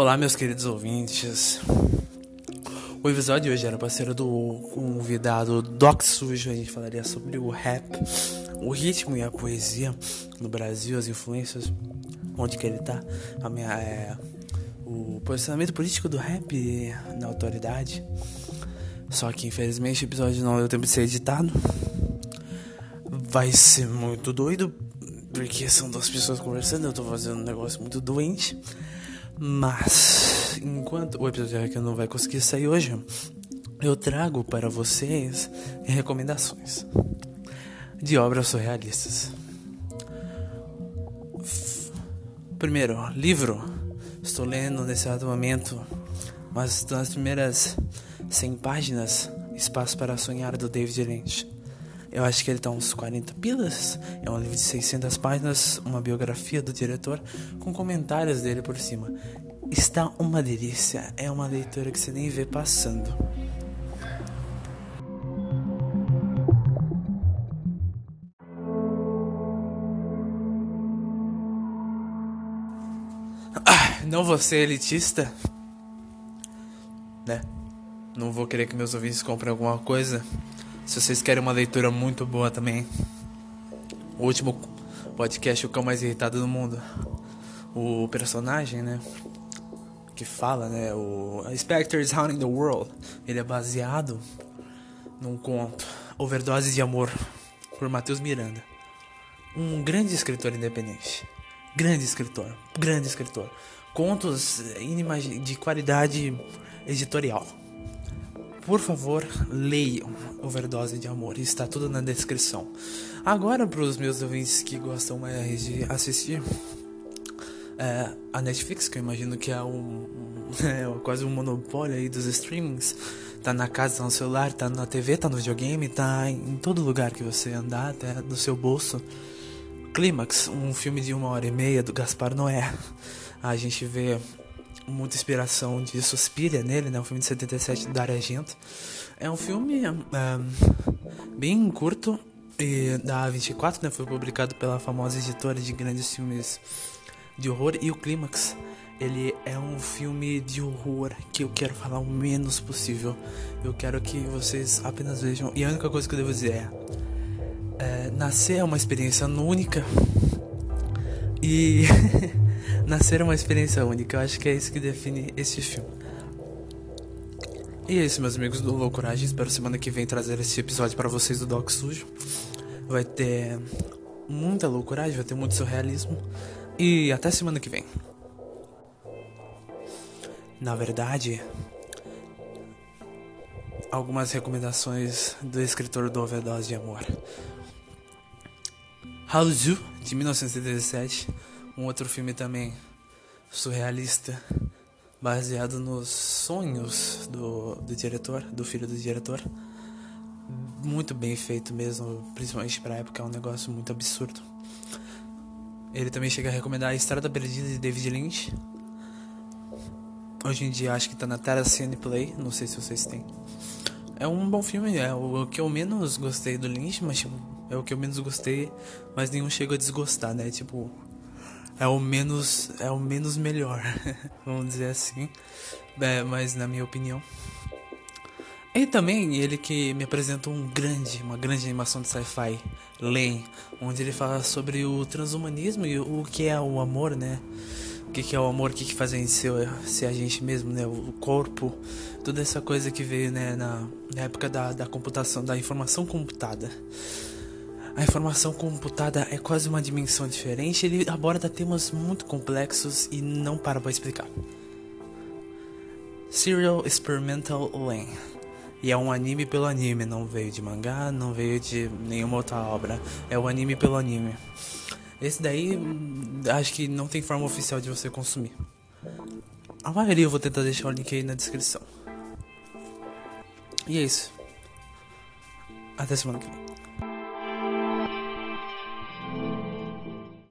Olá, meus queridos ouvintes. O episódio de hoje era para ser do convidado Doc Sujo. A gente falaria sobre o rap, o ritmo e a poesia no Brasil, as influências, onde que ele tá, a minha, é, o posicionamento político do rap na autoridade. Só que infelizmente o episódio não deu tempo de ser editado. Vai ser muito doido, porque são duas pessoas conversando, eu tô fazendo um negócio muito doente. Mas, enquanto o episódio que não vai conseguir sair hoje, eu trago para vocês recomendações de obras surrealistas. Primeiro, livro. Estou lendo nesse exato momento, mas nas primeiras 100 páginas, Espaço para Sonhar do David Lynch. Eu acho que ele tá uns 40 pilas. É um livro de 600 páginas, uma biografia do diretor com comentários dele por cima. Está uma delícia. É uma leitura que você nem vê passando. Ah, não vou ser elitista, né? Não vou querer que meus ouvintes comprem alguma coisa se vocês querem uma leitura muito boa também. O último podcast, o cão mais irritado do mundo. O personagem, né? Que fala, né? O Spectre is Haunting the World. Ele é baseado num conto, Overdose de Amor, por Matheus Miranda. Um grande escritor independente. Grande escritor. Grande escritor. Contos de qualidade editorial. Por favor, leiam Overdose de Amor, está tudo na descrição. Agora, para os meus ouvintes que gostam mais de assistir, é, a Netflix, que eu imagino que é, um, é quase um monopólio aí dos streamings, tá na casa, tá no celular, tá na TV, tá no videogame, tá em todo lugar que você andar, até no seu bolso. Clímax, um filme de uma hora e meia do Gaspar Noé. A gente vê muita inspiração de Suspiria nele, né? Um filme de 77 da Argento. É um filme um, bem curto e da A24, né? Foi publicado pela famosa editora de grandes filmes de horror e o Clímax. Ele é um filme de horror que eu quero falar o menos possível. Eu quero que vocês apenas vejam. E a única coisa que eu devo dizer é: é nascer é uma experiência única. E Nascer é uma experiência única, eu acho que é isso que define esse filme. E é isso, meus amigos do Loucuragem. Espero semana que vem trazer esse episódio para vocês do Doc Sujo. Vai ter muita loucuragem, vai ter muito surrealismo. E até semana que vem. Na verdade, algumas recomendações do escritor do Overdose de Amor. Hallzu, de 1977 um outro filme também surrealista, baseado nos sonhos do, do diretor, do filho do diretor. Muito bem feito mesmo, principalmente pra época, é um negócio muito absurdo. Ele também chega a recomendar A Estrada Perdida de David Lynch. Hoje em dia acho que tá na Terra Cine Play, não sei se vocês têm. É um bom filme, é o que eu menos gostei do Lynch, mas tipo, é o que eu menos gostei, mas nenhum chega a desgostar, né? Tipo, é o menos é o menos melhor, vamos dizer assim, é, mas na minha opinião. E também ele que me apresentou um grande, uma grande animação de sci-fi, Lane, onde ele fala sobre o transhumanismo e o que é o amor, né? O que, que é o amor, o que, que faz a gente ser, ser a gente mesmo, né? O corpo, toda essa coisa que veio né, na, na época da, da computação, da informação computada. A informação computada é quase uma dimensão diferente, ele aborda temas muito complexos e não para para explicar. Serial Experimental Lane. E é um anime pelo anime, não veio de mangá, não veio de nenhuma outra obra. É o anime pelo anime. Esse daí, acho que não tem forma oficial de você consumir. A maioria eu vou tentar deixar o link aí na descrição. E é isso. Até semana que vem.